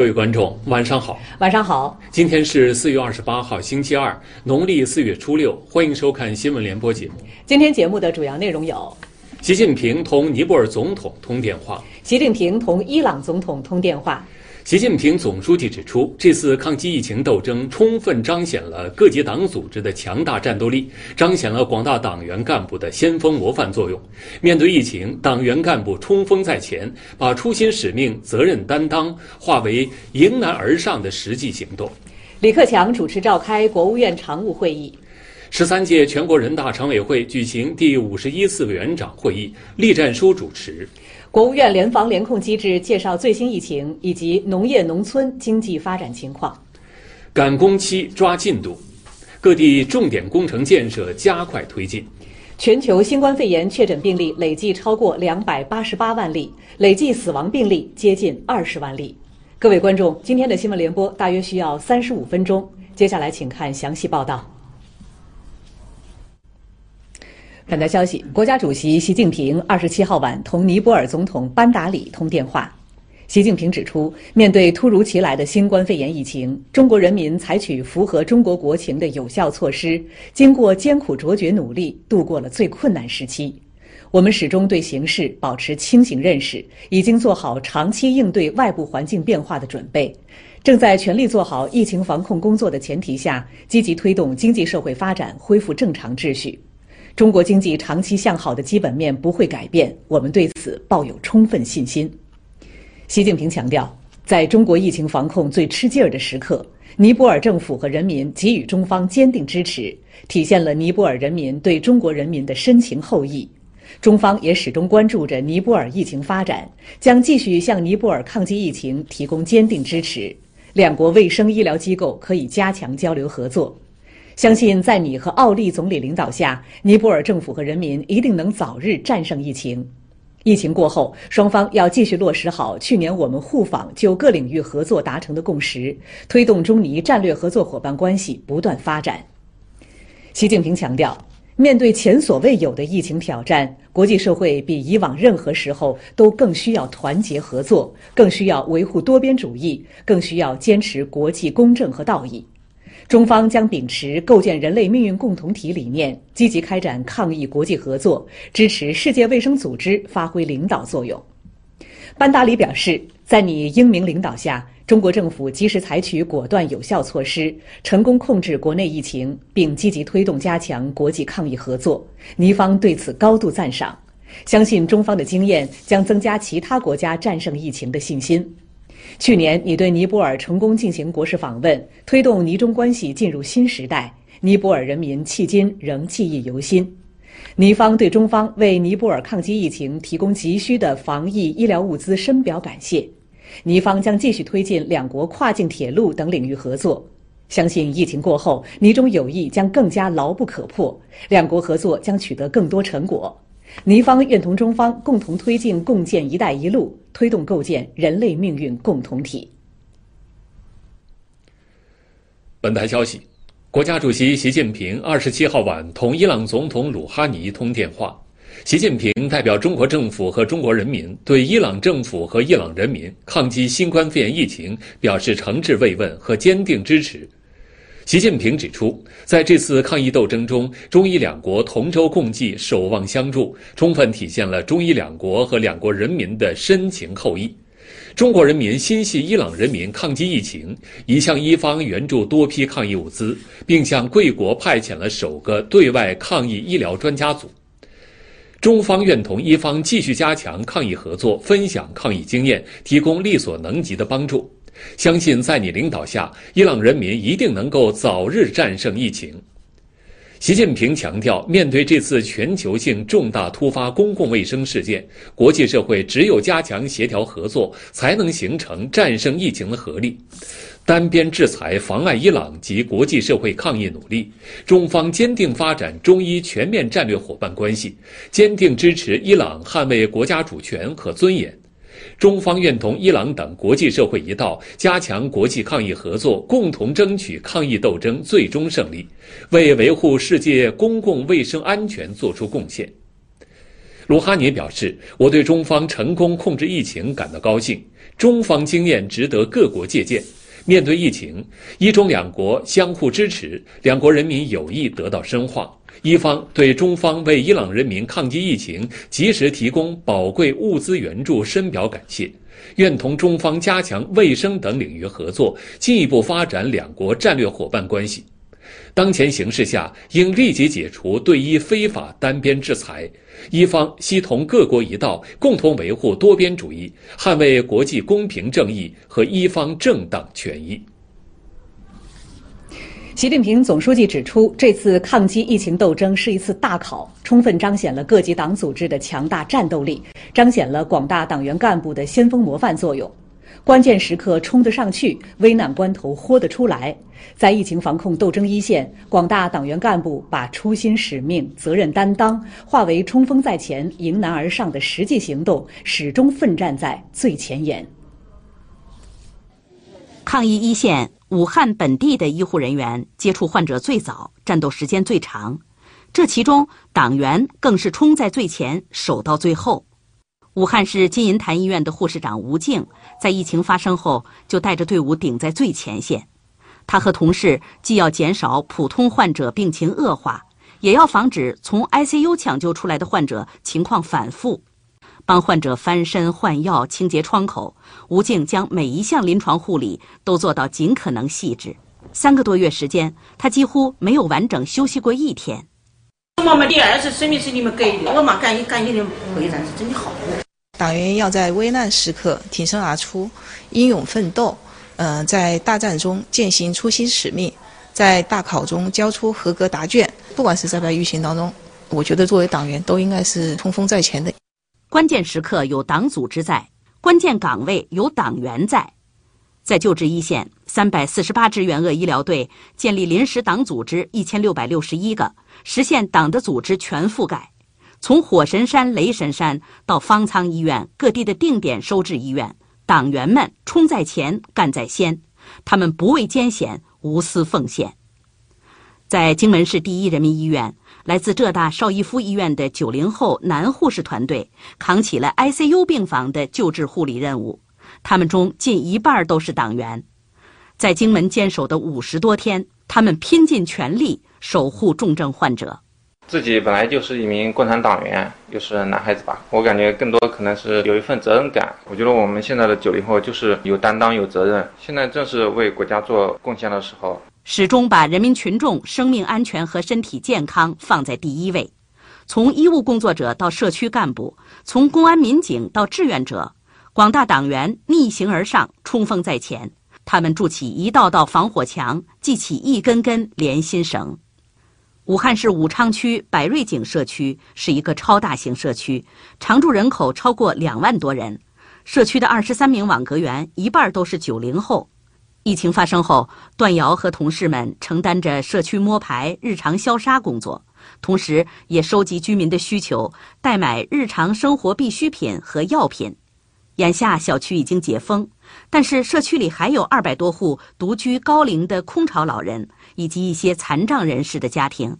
各位观众，晚上好。晚上好，今天是四月二十八号，星期二，农历四月初六。欢迎收看新闻联播节目。今天节目的主要内容有：习近平同尼泊尔总统通电话；习近平同伊朗总统通电话。习近平总书记指出，这次抗击疫情斗争充分彰显了各级党组织的强大战斗力，彰显了广大党员干部的先锋模范作用。面对疫情，党员干部冲锋在前，把初心使命、责任担当化为迎难而上的实际行动。李克强主持召开国务院常务会议。十三届全国人大常委会举行第五十一次委员长会议，栗战书主持。国务院联防联控机制介绍最新疫情以及农业农村经济发展情况。赶工期抓进度，各地重点工程建设加快推进。全球新冠肺炎确诊病例累计超过两百八十八万例，累计死亡病例接近二十万例。各位观众，今天的新闻联播大约需要三十五分钟，接下来请看详细报道。本台消息：国家主席习近平二十七号晚同尼泊尔总统班达里通电话。习近平指出，面对突如其来的新冠肺炎疫情，中国人民采取符合中国国情的有效措施，经过艰苦卓绝努力，度过了最困难时期。我们始终对形势保持清醒认识，已经做好长期应对外部环境变化的准备，正在全力做好疫情防控工作的前提下，积极推动经济社会发展恢复正常秩序。中国经济长期向好的基本面不会改变，我们对此抱有充分信心。习近平强调，在中国疫情防控最吃劲儿的时刻，尼泊尔政府和人民给予中方坚定支持，体现了尼泊尔人民对中国人民的深情厚谊。中方也始终关注着尼泊尔疫情发展，将继续向尼泊尔抗击疫情提供坚定支持。两国卫生医疗机构可以加强交流合作。相信在你和奥利总理领导下，尼泊尔政府和人民一定能早日战胜疫情。疫情过后，双方要继续落实好去年我们互访就各领域合作达成的共识，推动中尼战略合作伙伴关系不断发展。习近平强调，面对前所未有的疫情挑战，国际社会比以往任何时候都更需要团结合作，更需要维护多边主义，更需要坚持国际公正和道义。中方将秉持构建人类命运共同体理念，积极开展抗疫国际合作，支持世界卫生组织发挥领导作用。班达里表示，在你英明领导下，中国政府及时采取果断有效措施，成功控制国内疫情，并积极推动加强国际抗疫合作。尼方对此高度赞赏，相信中方的经验将增加其他国家战胜疫情的信心。去年，你对尼泊尔成功进行国事访问，推动尼中关系进入新时代。尼泊尔人民迄今仍记忆犹新。尼方对中方为尼泊尔抗击疫情提供急需的防疫医疗物资深表感谢。尼方将继续推进两国跨境铁路等领域合作。相信疫情过后，尼中友谊将更加牢不可破，两国合作将取得更多成果。尼方愿同中方共同推进共建“一带一路”，推动构建人类命运共同体。本台消息：国家主席习近平二十七号晚同伊朗总统鲁哈尼通电话。习近平代表中国政府和中国人民，对伊朗政府和伊朗人民抗击新冠肺炎疫情表示诚挚慰问和坚定支持。习近平指出，在这次抗疫斗争中，中伊两国同舟共济、守望相助，充分体现了中伊两国和两国人民的深情厚谊。中国人民心系伊朗人民抗击疫情，已向伊方援助多批抗疫物资，并向贵国派遣了首个对外抗疫医疗专家组。中方愿同伊方继续加强抗疫合作，分享抗疫经验，提供力所能及的帮助。相信在你领导下，伊朗人民一定能够早日战胜疫情。习近平强调，面对这次全球性重大突发公共卫生事件，国际社会只有加强协调合作，才能形成战胜疫情的合力。单边制裁妨碍伊朗及国际社会抗疫努力，中方坚定发展中伊全面战略伙伴关系，坚定支持伊朗捍卫国家主权和尊严。中方愿同伊朗等国际社会一道，加强国际抗疫合作，共同争取抗疫斗争最终胜利，为维护世界公共卫生安全作出贡献。鲁哈尼表示：“我对中方成功控制疫情感到高兴，中方经验值得各国借鉴。面对疫情，伊中两国相互支持，两国人民友谊得到深化。伊方对中方为伊朗人民抗击疫情及时提供宝贵物资援助深表感谢，愿同中方加强卫生等领域合作，进一步发展两国战略伙伴关系。”当前形势下，应立即解除对伊非法单边制裁。伊方希同各国一道，共同维护多边主义，捍卫国际公平正义和伊方正当权益。习近平总书记指出，这次抗击疫情斗争是一次大考，充分彰显了各级党组织的强大战斗力，彰显了广大党员干部的先锋模范作用。关键时刻冲得上去，危难关头豁得出来。在疫情防控斗争一线，广大党员干部把初心使命、责任担当化为冲锋在前、迎难而上的实际行动，始终奋战在最前沿。抗疫一线，武汉本地的医护人员接触患者最早，战斗时间最长，这其中党员更是冲在最前，守到最后。武汉市金银潭医院的护士长吴静，在疫情发生后就带着队伍顶在最前线。他和同事既要减少普通患者病情恶化，也要防止从 ICU 抢救出来的患者情况反复，帮患者翻身换药、清洁窗口。吴静将每一项临床护理都做到尽可能细致。三个多月时间，他几乎没有完整休息过一天。我们第二次生命是你们给的，我嘛感谢感谢你们会战是真的好。党员要在危难时刻挺身而出，英勇奋斗，呃，在大战中践行初心使命，在大考中交出合格答卷。不管是在不在疫情当中，我觉得作为党员都应该是冲锋在前的。关键时刻有党组织在，关键岗位有党员在。在救治一线，三百四十八支援鄂医疗队建立临时党组织一千六百六十一个，实现党的组织全覆盖。从火神山、雷神山到方舱医院，各地的定点收治医院，党员们冲在前，干在先，他们不畏艰险，无私奉献。在荆门市第一人民医院，来自浙大邵逸夫医院的九零后男护士团队扛起了 ICU 病房的救治护理任务，他们中近一半都是党员。在荆门坚守的五十多天，他们拼尽全力守护重症患者。自己本来就是一名共产党员，又是男孩子吧，我感觉更多可能是有一份责任感。我觉得我们现在的九零后就是有担当、有责任，现在正是为国家做贡献的时候。始终把人民群众生命安全和身体健康放在第一位，从医务工作者到社区干部，从公安民警到志愿者，广大党员逆行而上，冲锋在前。他们筑起一道道防火墙，系起一根根连心绳。武汉市武昌区百瑞景社区是一个超大型社区，常住人口超过两万多人。社区的二十三名网格员，一半都是九零后。疫情发生后，段瑶和同事们承担着社区摸排、日常消杀工作，同时也收集居民的需求，代买日常生活必需品和药品。眼下小区已经解封，但是社区里还有二百多户独居高龄的空巢老人。以及一些残障人士的家庭，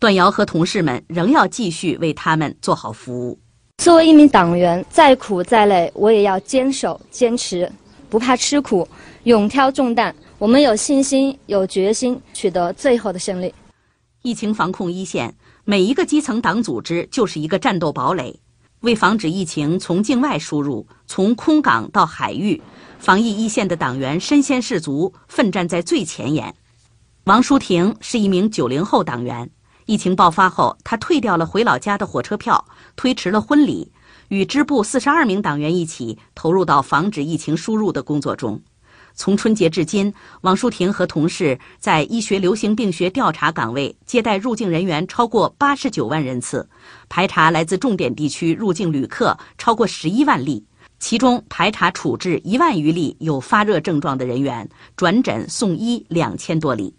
段瑶和同事们仍要继续为他们做好服务。作为一名党员，再苦再累，我也要坚守、坚持，不怕吃苦，勇挑重担。我们有信心、有决心，取得最后的胜利。疫情防控一线，每一个基层党组织就是一个战斗堡垒。为防止疫情从境外输入，从空港到海域，防疫一线的党员身先士卒，奋战在最前沿。王淑婷是一名九零后党员。疫情爆发后，她退掉了回老家的火车票，推迟了婚礼，与支部四十二名党员一起投入到防止疫情输入的工作中。从春节至今，王淑婷和同事在医学流行病学调查岗位接待入境人员超过八十九万人次，排查来自重点地区入境旅客超过十一万例，其中排查处置一万余例有发热症状的人员，转诊送医两千多例。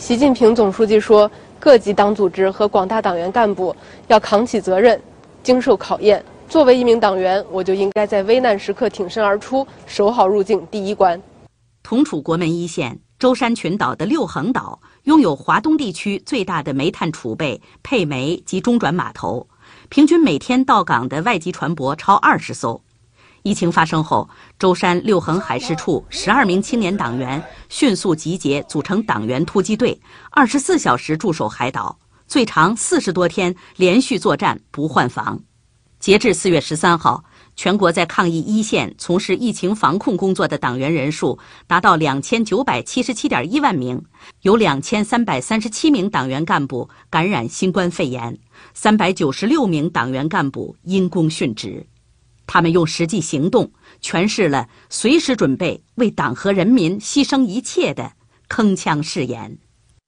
习近平总书记说：“各级党组织和广大党员干部要扛起责任，经受考验。作为一名党员，我就应该在危难时刻挺身而出，守好入境第一关。”同处国门一线，舟山群岛的六横岛拥有华东地区最大的煤炭储备、配煤及中转码头，平均每天到港的外籍船舶超二十艘。疫情发生后，舟山六横海事处十二名青年党员迅速集结，组成党员突击队，二十四小时驻守海岛，最长四十多天连续作战不换防。截至四月十三号，全国在抗疫一线从事疫情防控工作的党员人数达到两千九百七十七点一万名，有两千三百三十七名党员干部感染新冠肺炎，三百九十六名党员干部因公殉职。他们用实际行动诠释了随时准备为党和人民牺牲一切的铿锵誓言。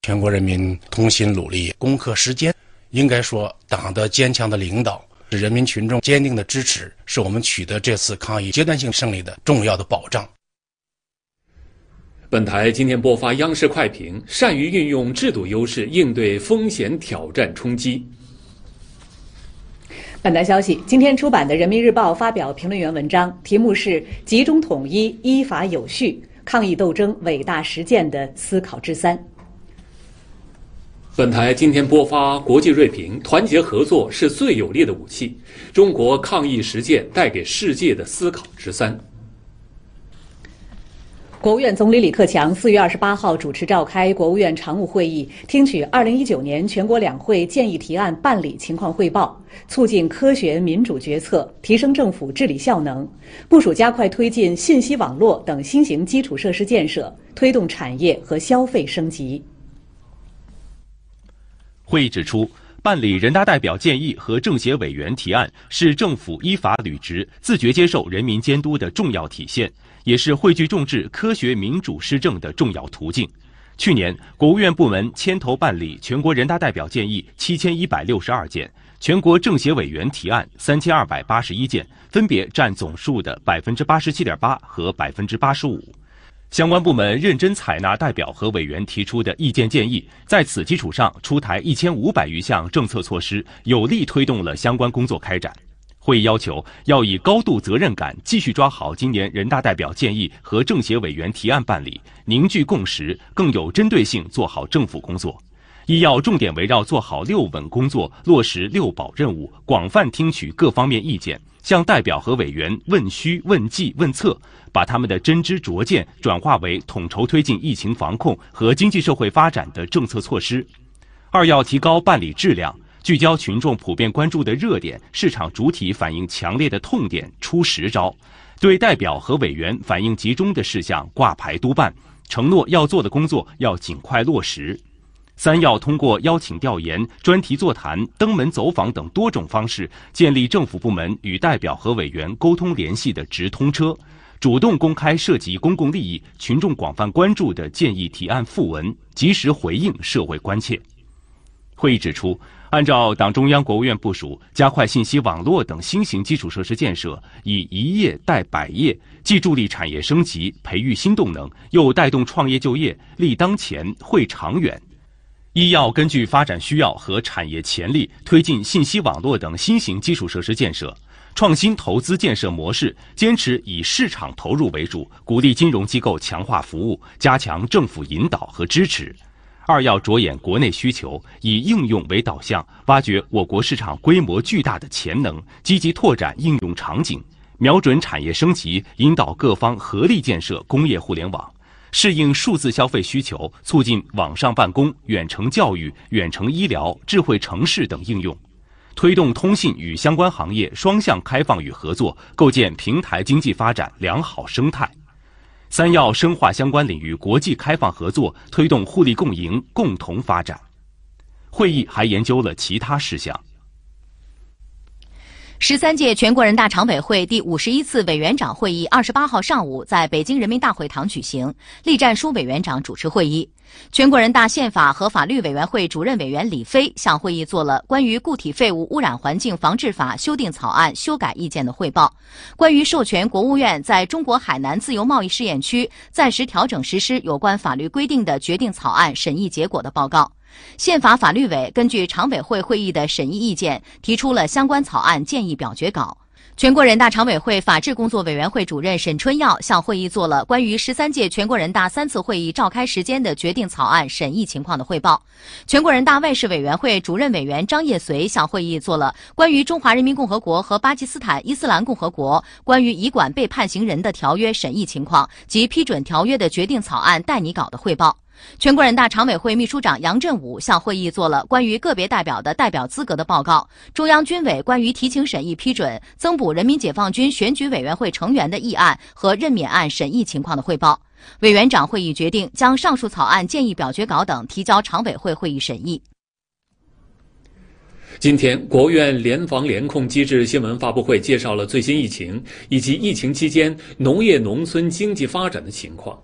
全国人民同心努力，攻克时艰。应该说，党的坚强的领导，人民群众坚定的支持，是我们取得这次抗疫阶段性胜利的重要的保障。本台今天播发央视快评：善于运用制度优势应对风险挑战冲击。本台消息，今天出版的《人民日报》发表评论员文章，题目是“集中统一，依法有序，抗疫斗争伟大实践的思考之三”。本台今天播发国际锐评：团结合作是最有力的武器，中国抗疫实践带给世界的思考之三。国务院总理李克强四月二十八号主持召开国务院常务会议，听取二零一九年全国两会建议提案办理情况汇报，促进科学民主决策，提升政府治理效能，部署加快推进信息网络等新型基础设施建设，推动产业和消费升级。会议指出，办理人大代表建议和政协委员提案是政府依法履职、自觉接受人民监督的重要体现。也是汇聚众志、科学民主施政的重要途径。去年，国务院部门牵头办理全国人大代表建议七千一百六十二件，全国政协委员提案三千二百八十一件，分别占总数的百分之八十七点八和百分之八十五。相关部门认真采纳代表和委员提出的意见建议，在此基础上出台一千五百余项政策措施，有力推动了相关工作开展。会议要求要以高度责任感继续抓好今年人大代表建议和政协委员提案办理，凝聚共识，更有针对性做好政府工作。一要重点围绕做好六稳工作，落实六保任务，广泛听取各方面意见，向代表和委员问需、问计、问策，把他们的真知灼见转化为统筹推进疫情防控和经济社会发展的政策措施。二要提高办理质量。聚焦群众普遍关注的热点，市场主体反映强烈的痛点，出实招；对代表和委员反映集中的事项挂牌督办，承诺要做的工作要尽快落实。三要通过邀请调研、专题座谈、登门走访等多种方式，建立政府部门与代表和委员沟通联系的直通车，主动公开涉及公共利益、群众广泛关注的建议提案附文，及时回应社会关切。会议指出。按照党中央、国务院部署，加快信息网络等新型基础设施建设，以一业带百业，既助力产业升级、培育新动能，又带动创业就业，立当前、会长远。一要根据发展需要和产业潜力，推进信息网络等新型基础设施建设，创新投资建设模式，坚持以市场投入为主，鼓励金融机构强化服务，加强政府引导和支持。二要着眼国内需求，以应用为导向，挖掘我国市场规模巨大的潜能，积极拓展应用场景，瞄准产业升级，引导各方合力建设工业互联网，适应数字消费需求，促进网上办公、远程教育、远程医疗、智慧城市等应用，推动通信与相关行业双向开放与合作，构建平台经济发展良好生态。三要深化相关领域国际开放合作，推动互利共赢、共同发展。会议还研究了其他事项。十三届全国人大常委会第五十一次委员长会议二十八号上午在北京人民大会堂举行，栗战书委员长主持会议。全国人大宪法和法律委员会主任委员李飞向会议做了关于固体废物污染环境防治法修订草案修改意见的汇报，关于授权国务院在中国海南自由贸易试验区暂时调整实施有关法律规定的决定草案审议结果的报告。宪法法律委根据常委会会议的审议意见，提出了相关草案建议表决稿。全国人大常委会法制工作委员会主任沈春耀向会议做了关于十三届全国人大三次会议召开时间的决定草案审议情况的汇报。全国人大外事委员会主任委员张业遂向会议做了关于中华人民共和国和巴基斯坦伊斯兰共和国关于移管被判刑人的条约审议情况及批准条约的决定草案待拟稿的汇报。全国人大常委会秘书长杨振武向会议做了关于个别代表的代表资格的报告，中央军委关于提请审议批准增补人民解放军选举委员会成员的议案和任免案审议情况的汇报。委员长会议决定将上述草案建议表决稿等提交常委会会议审议。今天，国务院联防联控机制新闻发布会介绍了最新疫情以及疫情期间农业农村经济发展的情况。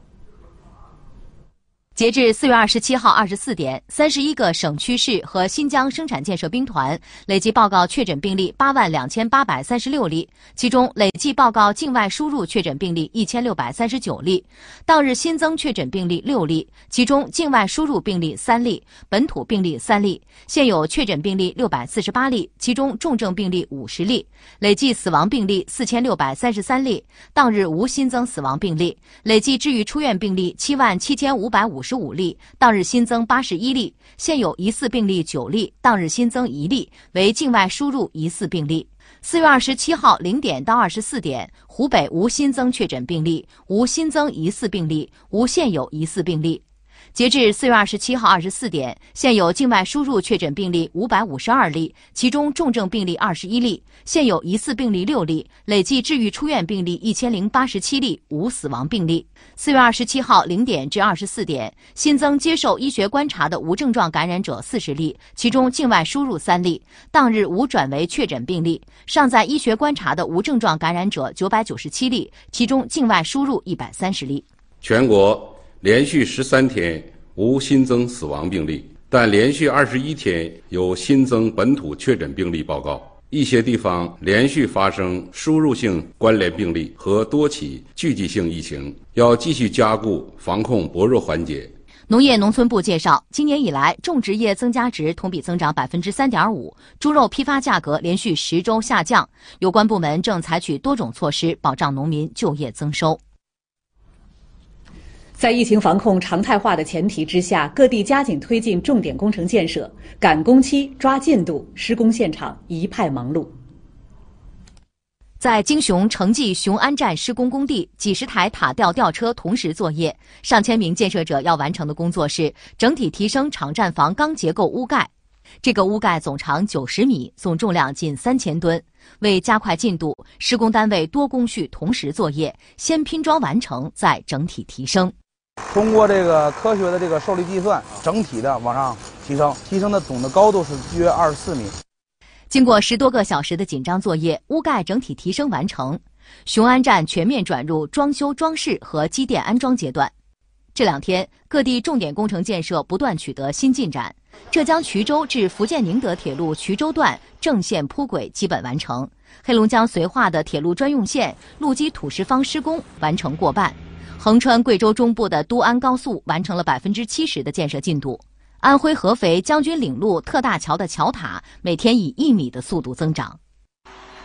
截至四月二十七号二十四点，三十一个省区市和新疆生产建设兵团累计报告确诊病例八万两千八百三十六例，其中累计报告境外输入确诊病例一千六百三十九例，当日新增确诊病例六例，其中境外输入病例三例，本土病例三例，现有确诊病例六百四十八例，其中重症病例五十例，累计死亡病例四千六百三十三例，当日无新增死亡病例，累计治愈出院病例七万七千五百五十。十五例，当日新增八十一例，现有疑似病例九例，当日新增一例为境外输入疑似病例。四月二十七号零点到二十四点，湖北无新增确诊病例，无新增疑似病例，无现有疑似病例。截至四月二十七号二十四点，现有境外输入确诊病例五百五十二例，其中重症病例二十一例，现有疑似病例六例，累计治愈出院病例一千零八十七例，无死亡病例。四月二十七号零点至二十四点，新增接受医学观察的无症状感染者四十例，其中境外输入三例，当日无转为确诊病例。尚在医学观察的无症状感染者九百九十七例，其中境外输入一百三十例。全国。连续十三天无新增死亡病例，但连续二十一天有新增本土确诊病例报告。一些地方连续发生输入性关联病例和多起聚集性疫情，要继续加固防控薄弱环节。农业农村部介绍，今年以来，种植业增加值同比增长百分之三点五，猪肉批发价格连续十周下降。有关部门正采取多种措施，保障农民就业增收。在疫情防控常态化的前提之下，各地加紧推进重点工程建设，赶工期、抓进度，施工现场一派忙碌。在京雄城际雄安站施工工地，几十台塔吊吊车同时作业，上千名建设者要完成的工作是整体提升场站房钢结构屋盖。这个屋盖总长九十米，总重量近三千吨。为加快进度，施工单位多工序同时作业，先拼装完成，再整体提升。通过这个科学的这个受力计算，整体的往上提升，提升的总的高度是约二十四米。经过十多个小时的紧张作业，屋盖整体提升完成，雄安站全面转入装修装饰和机电安装阶段。这两天，各地重点工程建设不断取得新进展。浙江衢州至福建宁德铁路衢州段正线铺轨基本完成，黑龙江绥化的铁路专用线路基土石方施工完成过半。横穿贵州中部的都安高速完成了百分之七十的建设进度，安徽合肥将军岭路特大桥的桥塔每天以一米的速度增长。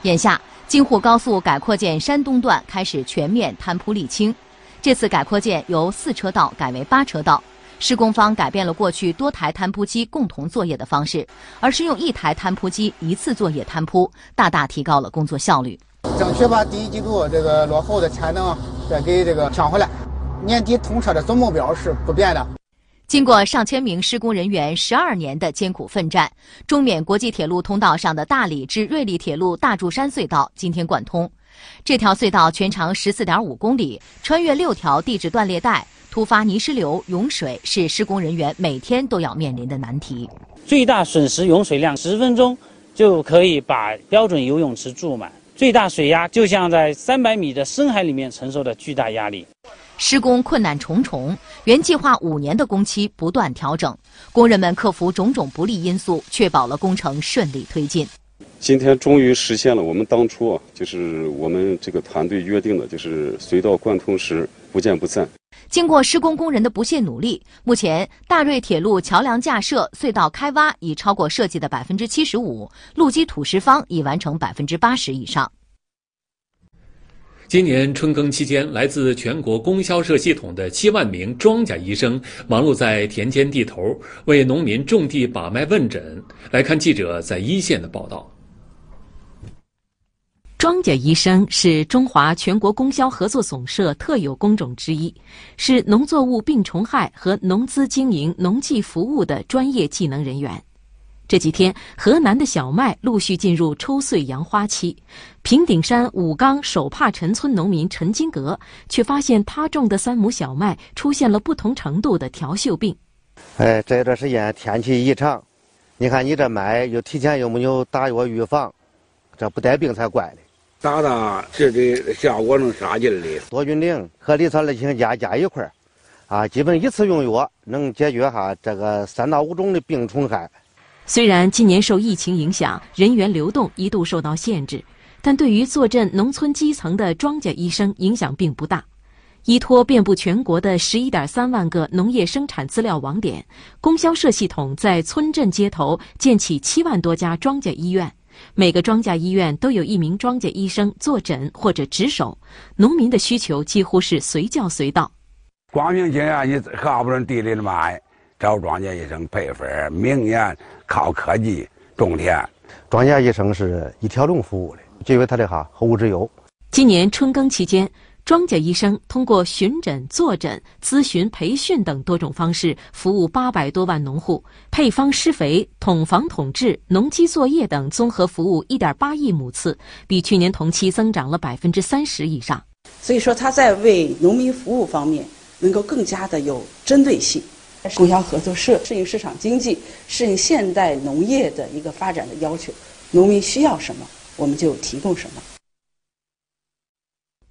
眼下，京沪高速改扩建山东段开始全面摊铺沥青，这次改扩建由四车道改为八车道，施工方改变了过去多台摊铺机共同作业的方式，而是用一台摊铺机一次作业摊铺，大大提高了工作效率。争取把第一季度这个落后的产能再给这个抢回来。年底通车的总目标是不变的。经过上千名施工人员十二年的艰苦奋战，中缅国际铁路通道上的大理至瑞丽铁路大柱山隧道今天贯通。这条隧道全长十四点五公里，穿越六条地质断裂带，突发泥石流、涌水是施工人员每天都要面临的难题。最大损失涌水量十分钟就可以把标准游泳池注满。最大水压就像在三百米的深海里面承受的巨大压力。施工困难重重，原计划五年的工期不断调整，工人们克服种种不利因素，确保了工程顺利推进。今天终于实现了我们当初啊，就是我们这个团队约定的，就是隧道贯通时不见不散。经过施工工人的不懈努力，目前大瑞铁路桥梁架设、隧道开挖已超过设计的百分之七十五，路基土石方已完成百分之八十以上。今年春耕期间，来自全国供销社系统的七万名庄稼医生忙碌在田间地头，为农民种地把脉问诊。来看记者在一线的报道。庄稼医生是中华全国供销合作总社特有工种之一，是农作物病虫害和农资经营、农技服务的专业技能人员。这几天，河南的小麦陆续进入抽穗扬花期。平顶山武冈手帕陈村农民陈金阁却发现，他种的三亩小麦出现了不同程度的条锈病。哎，这段时间天气异常，你看你这麦又提前又没有打药预防，这不带病才怪嘞。打打这的效果能啥劲的？多菌灵和利草二氢加加一块儿，啊，基本一次用药能解决哈这个三到五种的病虫害。虽然今年受疫情影响，人员流动一度受到限制，但对于坐镇农村基层的庄稼医生影响并不大。依托遍布全国的十一点三万个农业生产资料网点，供销社系统在村镇街头建起七万多家庄稼医院，每个庄稼医院都有一名庄稼医生坐诊或者值守，农民的需求几乎是随叫随到。光明经验，你好不论地里的麦。找庄稼医生配方，明年靠科技种田。庄稼医生是一条龙服务的，因为他的哈后顾之忧。今年春耕期间，庄稼医生通过巡诊、坐诊、咨询、培训等多种方式，服务八百多万农户，配方施肥、统防统治、农机作业等综合服务一点八亿亩次，比去年同期增长了百分之三十以上。所以说，他在为农民服务方面能够更加的有针对性。供销合作社适应市场经济、适应现代农业的一个发展的要求，农民需要什么，我们就提供什么。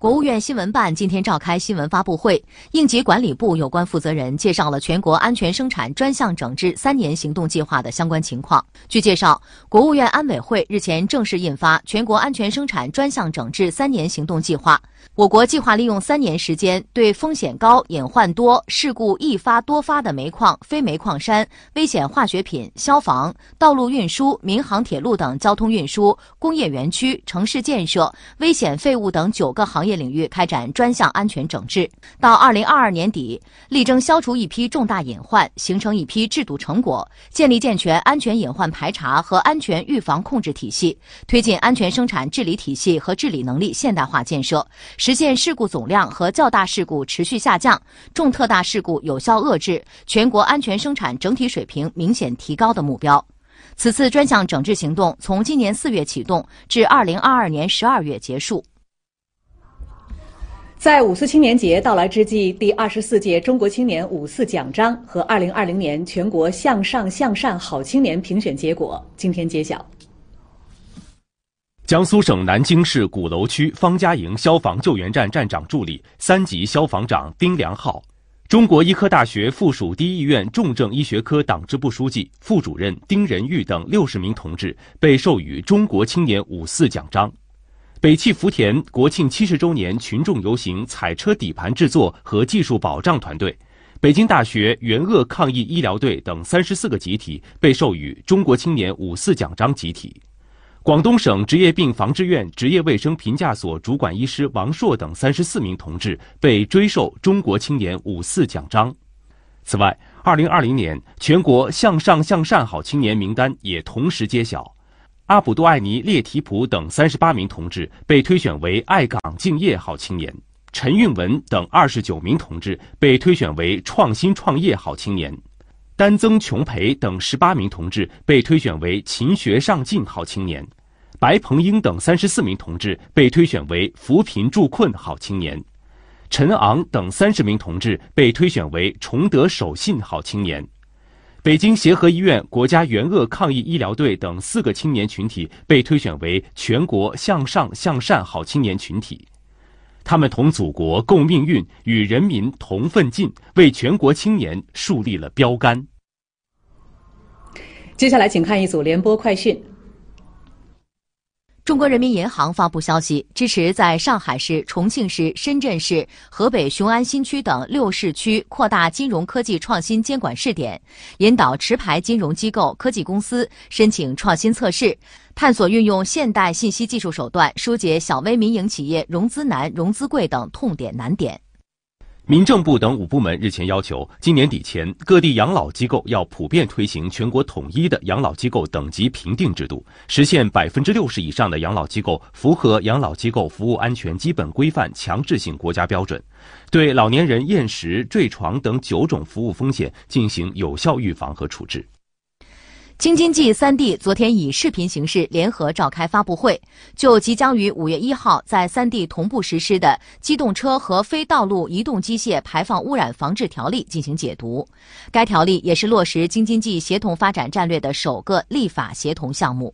国务院新闻办今天召开新闻发布会，应急管理部有关负责人介绍了全国安全生产专项整治三年行动计划的相关情况。据介绍，国务院安委会日前正式印发《全国安全生产专项整治三年行动计划》。我国计划利用三年时间，对风险高、隐患多、事故易发多发的煤矿、非煤矿山、危险化学品、消防、道路运输、民航铁路等交通运输、工业园区、城市建设、危险废物等九个行业领域开展专项安全整治。到二零二二年底，力争消除一批重大隐患，形成一批制度成果，建立健全安全隐患排查和安全预防控制体系，推进安全生产治理体系和治理能力现代化建设。实现事故总量和较大事故持续下降，重特大事故有效遏制，全国安全生产整体水平明显提高的目标。此次专项整治行动从今年四月启动，至二零二二年十二月结束。在五四青年节到来之际，第二十四届中国青年五四奖章和二零二零年全国向上向善好青年评选结果今天揭晓。江苏省南京市鼓楼区方家营消防救援站站长助理、三级消防长丁良浩，中国医科大学附属第一医院重症医学科党支部书记、副主任丁仁玉等六十名同志被授予中国青年五四奖章。北汽福田国庆七十周年群众游行彩车底盘制作和技术保障团队，北京大学援鄂抗疫医疗队等三十四个集体被授予中国青年五四奖章集体。广东省职业病防治院职业卫生评价所主管医师王硕等三十四名同志被追授中国青年五四奖章。此外，二零二零年全国向上向善好青年名单也同时揭晓，阿卜杜艾尼列提普等三十八名同志被推选为爱岗敬业好青年，陈运文等二十九名同志被推选为创新创业好青年。丹增琼培等十八名同志被推选为勤学上进好青年，白鹏英等三十四名同志被推选为扶贫助困好青年，陈昂等三十名同志被推选为崇德守信好青年，北京协和医院国家援鄂抗疫医疗队等四个青年群体被推选为全国向上向善好青年群体。他们同祖国共命运，与人民同奋进，为全国青年树立了标杆。接下来，请看一组联播快讯。中国人民银行发布消息，支持在上海市、重庆市、深圳市、河北雄安新区等六市区扩大金融科技创新监管试点，引导持牌金融机构、科技公司申请创新测试，探索运用现代信息技术手段疏解小微民营企业融资难、融资贵等痛点难点。民政部等五部门日前要求，今年底前，各地养老机构要普遍推行全国统一的养老机构等级评定制度，实现百分之六十以上的养老机构符合《养老机构服务安全基本规范》强制性国家标准，对老年人厌食、坠床等九种服务风险进行有效预防和处置。京津冀三地昨天以视频形式联合召开发布会，就即将于五月一号在三地同步实施的《机动车和非道路移动机械排放污染防治条例》进行解读。该条例也是落实京津冀协同发展战略的首个立法协同项目。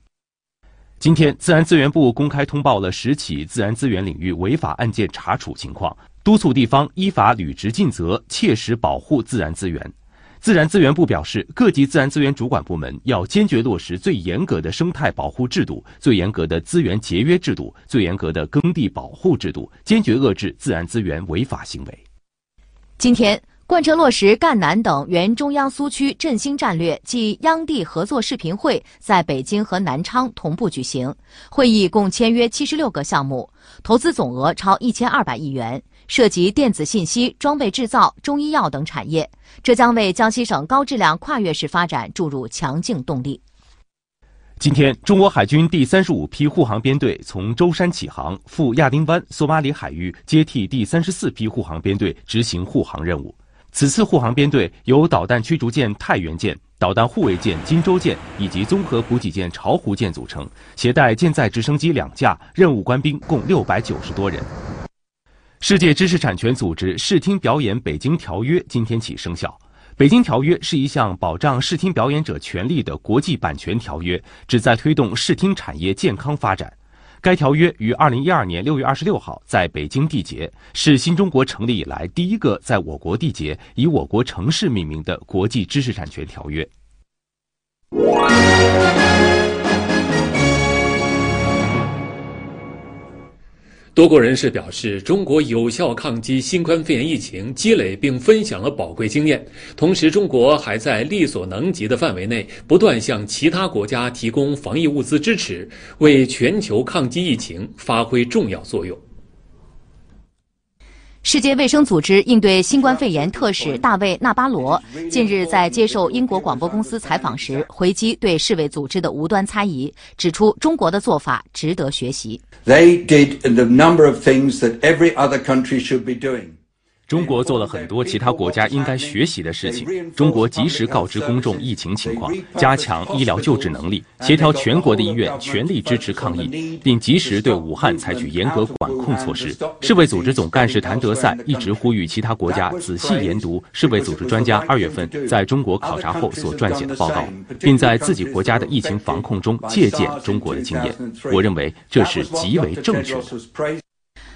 今天，自然资源部公开通报了十起自然资源领域违法案件查处情况，督促地方依法履职尽责，切实保护自然资源。自然资源部表示，各级自然资源主管部门要坚决落实最严格的生态保护制度、最严格的资源节约制度、最严格的耕地保护制度，坚决遏制自然资源违法行为。今天，贯彻落实赣南等原中央苏区振兴战略暨央地合作视频会在北京和南昌同步举行，会议共签约七十六个项目，投资总额超一千二百亿元。涉及电子信息、装备制造、中医药等产业，这将为江西省高质量跨越式发展注入强劲动力。今天，中国海军第三十五批护航编队从舟山起航，赴亚丁湾、索马里海域接替第三十四批护航编队执行护航任务。此次护航编队由导弹驱逐舰太原舰、导弹护卫舰金州舰以及综合补给舰巢湖舰组成，携带舰载直升机两架，任务官兵共六百九十多人。世界知识产权组织视听表演北京条约今天起生效。北京条约是一项保障视听表演者权利的国际版权条约，旨在推动视听产业健康发展。该条约于二零一二年六月二十六号在北京缔结，是新中国成立以来第一个在我国缔结以我国城市命名的国际知识产权条约。多国人士表示，中国有效抗击新冠肺炎疫情，积累并分享了宝贵经验。同时，中国还在力所能及的范围内，不断向其他国家提供防疫物资支持，为全球抗击疫情发挥重要作用。世界卫生组织应对新冠肺炎特使大卫·纳巴罗近日在接受英国广播公司采访时，回击对世卫组织的无端猜疑，指出中国的做法值得学习。They did the number of things that every other country should be doing. 中国做了很多其他国家应该学习的事情。中国及时告知公众疫情情况，加强医疗救治能力，协调全国的医院，全力支持抗疫，并及时对武汉采取严格管控措施。世卫组织总干事谭德赛一直呼吁其他国家仔细研读世卫组织专家二月份在中国考察后所撰写的报告，并在自己国家的疫情防控中借鉴中国的经验。我认为这是极为正确的。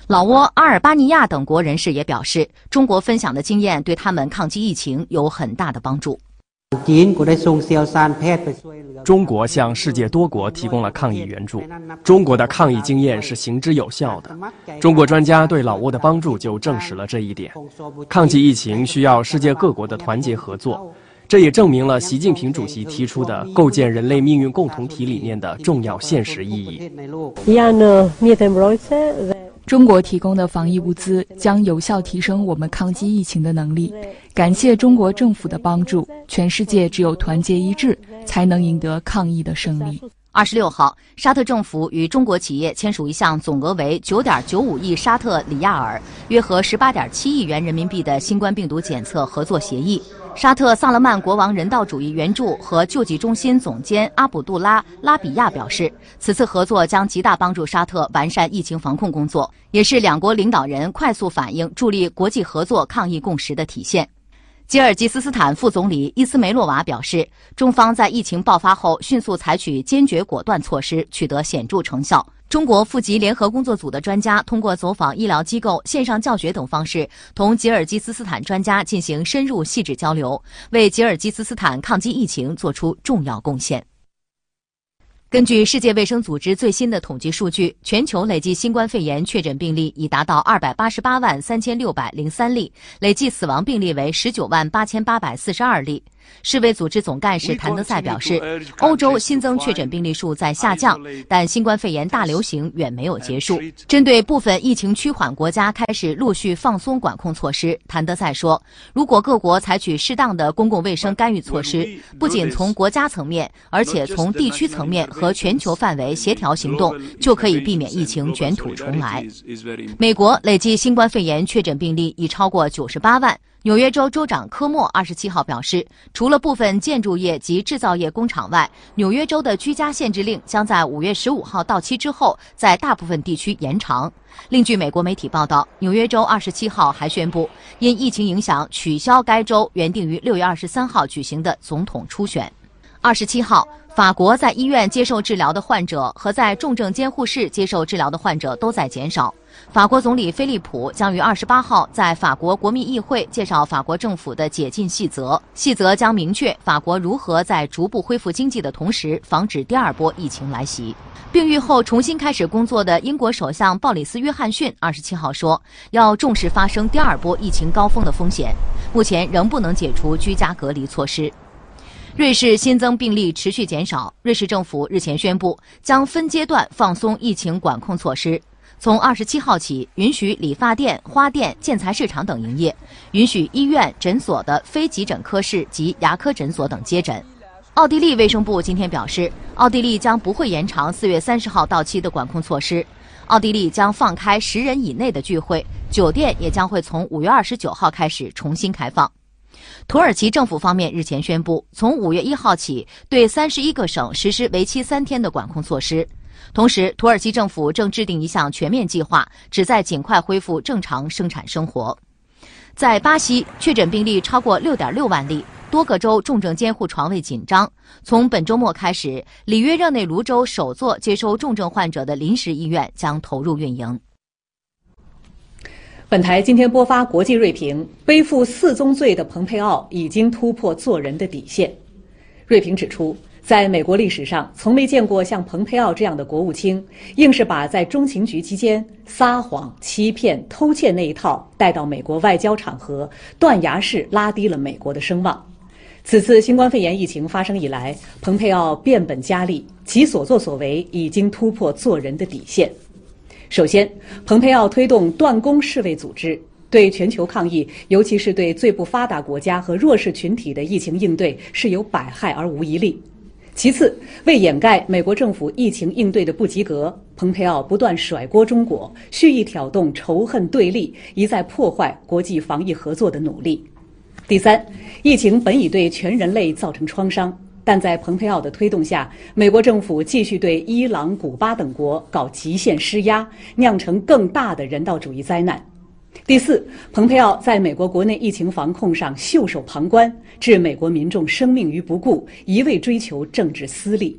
老挝、阿尔巴尼亚等国人士也表示，中国分享的经验对他们抗击疫情有很大的帮助。中国向世界多国提供了抗疫援助，中国的抗疫经验是行之有效的。中国专家对老挝的帮助就证实了这一点。抗击疫情需要世界各国的团结合作，这也证明了习近平主席提出的构建人类命运共同体理念的重要现实意义。中国提供的防疫物资将有效提升我们抗击疫情的能力。感谢中国政府的帮助，全世界只有团结一致，才能赢得抗疫的胜利。二十六号，沙特政府与中国企业签署一项总额为九点九五亿沙特里亚尔（约合十八点七亿元人民币）的新冠病毒检测合作协议。沙特萨勒曼国王人道主义援助和救济中心总监阿卜杜拉·拉比亚表示，此次合作将极大帮助沙特完善疫情防控工作，也是两国领导人快速反应、助力国际合作抗疫共识的体现。吉尔吉斯斯坦副总理伊斯梅洛娃表示，中方在疫情爆发后迅速采取坚决果断措施，取得显著成效。中国副级联合工作组的专家通过走访医疗机构、线上教学等方式，同吉尔吉斯斯坦专家进行深入细致交流，为吉尔吉斯斯坦抗击疫情作出重要贡献。根据世界卫生组织最新的统计数据，全球累计新冠肺炎确诊病例已达到二百八十八万三千六百零三例，累计死亡病例为十九万八千八百四十二例。世卫组织总干事谭德赛表示，欧洲新增确诊病例数在下降，但新冠肺炎大流行远没有结束。针对部分疫情趋缓国家开始陆续放松管控措施，谭德赛说，如果各国采取适当的公共卫生干预措施，不仅从国家层面，而且从地区层面和全球范围协调行动，就可以避免疫情卷土重来。美国累计新冠肺炎确诊病例已超过九十八万。纽约州州长科莫二十七号表示，除了部分建筑业及制造业工厂外，纽约州的居家限制令将在五月十五号到期之后，在大部分地区延长。另据美国媒体报道，纽约州二十七号还宣布，因疫情影响，取消该州原定于六月二十三号举行的总统初选。二十七号。法国在医院接受治疗的患者和在重症监护室接受治疗的患者都在减少。法国总理菲利普将于二十八号在法国国民议会介绍法国政府的解禁细则，细则将明确法国如何在逐步恢复经济的同时防止第二波疫情来袭。病愈后重新开始工作的英国首相鲍里斯·约翰逊二十七号说，要重视发生第二波疫情高峰的风险，目前仍不能解除居家隔离措施。瑞士新增病例持续减少。瑞士政府日前宣布，将分阶段放松疫情管控措施。从二十七号起，允许理发店、花店、建材市场等营业；允许医院、诊所的非急诊科室及牙科诊所等接诊。奥地利卫生部今天表示，奥地利将不会延长四月三十号到期的管控措施。奥地利将放开十人以内的聚会，酒店也将会从五月二十九号开始重新开放。土耳其政府方面日前宣布，从五月一号起，对三十一个省实施为期三天的管控措施。同时，土耳其政府正制定一项全面计划，旨在尽快恢复正常生产生活。在巴西，确诊病例超过六点六万例，多个州重症监护床位紧张。从本周末开始，里约热内卢州首座接收重症患者的临时医院将投入运营。本台今天播发国际锐评：背负四宗罪的蓬佩奥已经突破做人的底线。锐评指出，在美国历史上，从没见过像蓬佩奥这样的国务卿，硬是把在中情局期间撒谎、欺骗、偷窃那一套带到美国外交场合，断崖式拉低了美国的声望。此次新冠肺炎疫情发生以来，蓬佩奥变本加厉，其所作所为已经突破做人的底线。首先，蓬佩奥推动断供世卫组织，对全球抗疫，尤其是对最不发达国家和弱势群体的疫情应对是有百害而无一利。其次，为掩盖美国政府疫情应对的不及格，蓬佩奥不断甩锅中国，蓄意挑动仇恨对立，一再破坏国际防疫合作的努力。第三，疫情本已对全人类造成创伤。但在蓬佩奥的推动下，美国政府继续对伊朗、古巴等国搞极限施压，酿成更大的人道主义灾难。第四，蓬佩奥在美国国内疫情防控上袖手旁观，置美国民众生命于不顾，一味追求政治私利。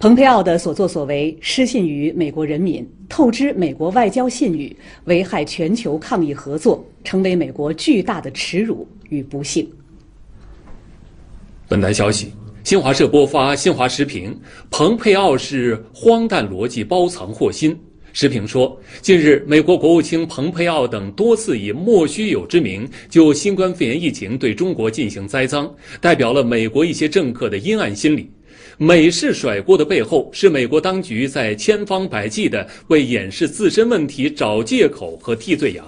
蓬佩奥的所作所为失信于美国人民，透支美国外交信誉，危害全球抗疫合作，成为美国巨大的耻辱与不幸。本台消息，新华社播发新华时评：蓬佩奥是荒诞逻辑包藏祸心。时评说，近日美国国务卿蓬佩奥等多次以莫须有之名就新冠肺炎疫情对中国进行栽赃，代表了美国一些政客的阴暗心理。美式甩锅的背后，是美国当局在千方百计地为掩饰自身问题找借口和替罪羊。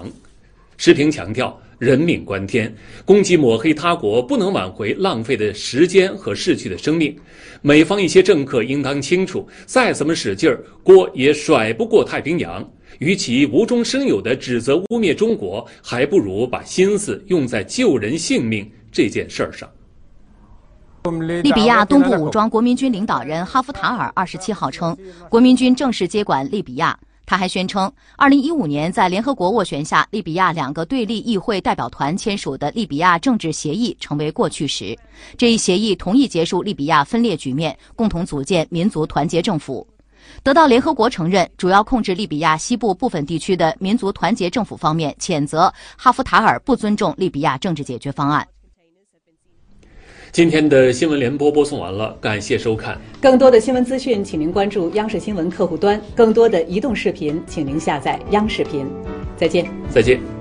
时评强调。人命关天，攻击抹黑他国不能挽回浪费的时间和逝去的生命。美方一些政客应当清楚，再怎么使劲儿，锅也甩不过太平洋。与其无中生有的指责污蔑中国，还不如把心思用在救人性命这件事儿上。利比亚东部武装国民军领导人哈夫塔尔二十七号称，国民军正式接管利比亚。他还宣称，2015年在联合国斡旋下，利比亚两个对立议会代表团签署的利比亚政治协议成为过去时。这一协议同意结束利比亚分裂局面，共同组建民族团结政府。得到联合国承认，主要控制利比亚西部部分地区的民族团结政府方面谴责哈夫塔尔不尊重利比亚政治解决方案。今天的新闻联播播送完了，感谢收看。更多的新闻资讯，请您关注央视新闻客户端；更多的移动视频，请您下载央视频。再见。再见。